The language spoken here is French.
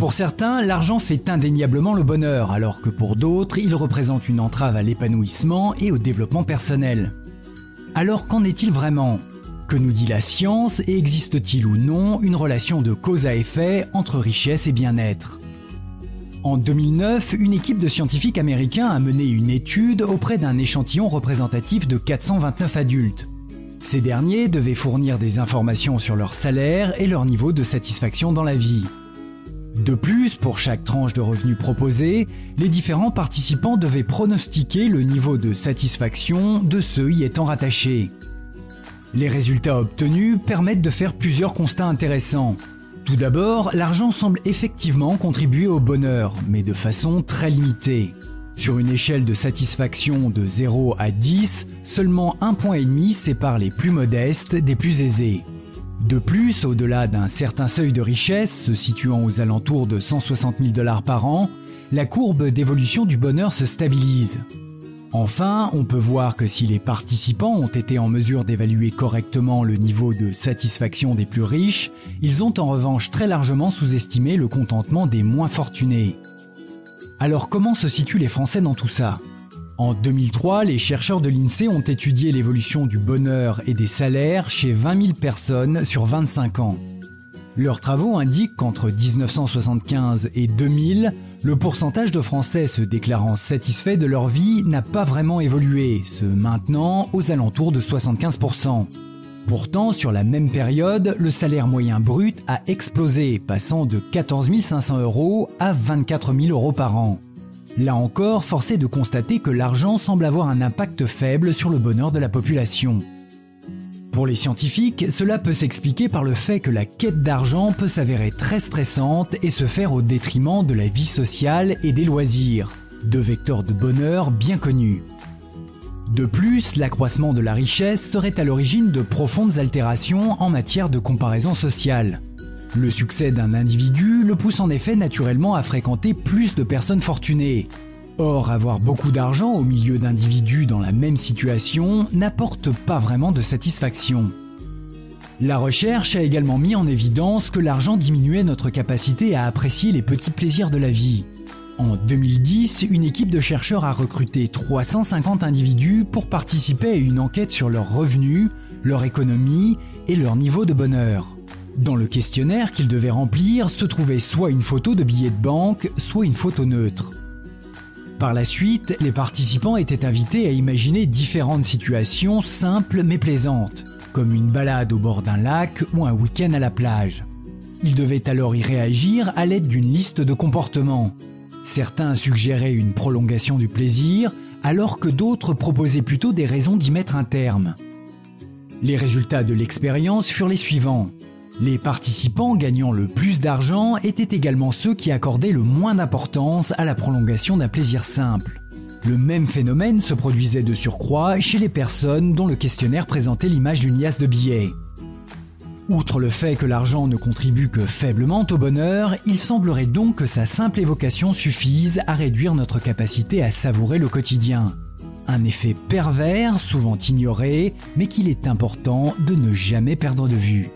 Pour certains, l'argent fait indéniablement le bonheur, alors que pour d'autres, il représente une entrave à l'épanouissement et au développement personnel. Alors qu'en est-il vraiment? Que nous dit la science et existe-t-il ou non une relation de cause à effet entre richesse et bien-être? En 2009, une équipe de scientifiques américains a mené une étude auprès d'un échantillon représentatif de 429 adultes. Ces derniers devaient fournir des informations sur leur salaire et leur niveau de satisfaction dans la vie. De plus, pour chaque tranche de revenus proposée, les différents participants devaient pronostiquer le niveau de satisfaction de ceux y étant rattachés. Les résultats obtenus permettent de faire plusieurs constats intéressants. Tout d'abord, l'argent semble effectivement contribuer au bonheur, mais de façon très limitée. Sur une échelle de satisfaction de 0 à 10, seulement un point et demi sépare les plus modestes des plus aisés. De plus, au-delà d'un certain seuil de richesse, se situant aux alentours de 160 000 dollars par an, la courbe d'évolution du bonheur se stabilise. Enfin, on peut voir que si les participants ont été en mesure d'évaluer correctement le niveau de satisfaction des plus riches, ils ont en revanche très largement sous-estimé le contentement des moins fortunés. Alors comment se situent les Français dans tout ça? En 2003, les chercheurs de l'INSEE ont étudié l'évolution du bonheur et des salaires chez 20 000 personnes sur 25 ans. Leurs travaux indiquent qu'entre 1975 et 2000, le pourcentage de Français se déclarant satisfaits de leur vie n'a pas vraiment évolué, se maintenant aux alentours de 75%. Pourtant, sur la même période, le salaire moyen brut a explosé, passant de 14 500 euros à 24 000 euros par an. Là encore, force est de constater que l'argent semble avoir un impact faible sur le bonheur de la population. Pour les scientifiques, cela peut s'expliquer par le fait que la quête d'argent peut s'avérer très stressante et se faire au détriment de la vie sociale et des loisirs, deux vecteurs de bonheur bien connus. De plus, l'accroissement de la richesse serait à l'origine de profondes altérations en matière de comparaison sociale. Le succès d'un individu le pousse en effet naturellement à fréquenter plus de personnes fortunées, Or, avoir beaucoup d'argent au milieu d'individus dans la même situation n'apporte pas vraiment de satisfaction. La recherche a également mis en évidence que l'argent diminuait notre capacité à apprécier les petits plaisirs de la vie. En 2010, une équipe de chercheurs a recruté 350 individus pour participer à une enquête sur leurs revenus, leur économie et leur niveau de bonheur. Dans le questionnaire qu'ils devaient remplir se trouvait soit une photo de billet de banque, soit une photo neutre. Par la suite, les participants étaient invités à imaginer différentes situations simples mais plaisantes, comme une balade au bord d'un lac ou un week-end à la plage. Ils devaient alors y réagir à l'aide d'une liste de comportements. Certains suggéraient une prolongation du plaisir, alors que d'autres proposaient plutôt des raisons d'y mettre un terme. Les résultats de l'expérience furent les suivants. Les participants gagnant le plus d'argent étaient également ceux qui accordaient le moins d'importance à la prolongation d'un plaisir simple. Le même phénomène se produisait de surcroît chez les personnes dont le questionnaire présentait l'image d'une liasse de billets. Outre le fait que l'argent ne contribue que faiblement au bonheur, il semblerait donc que sa simple évocation suffise à réduire notre capacité à savourer le quotidien. Un effet pervers, souvent ignoré, mais qu'il est important de ne jamais perdre de vue.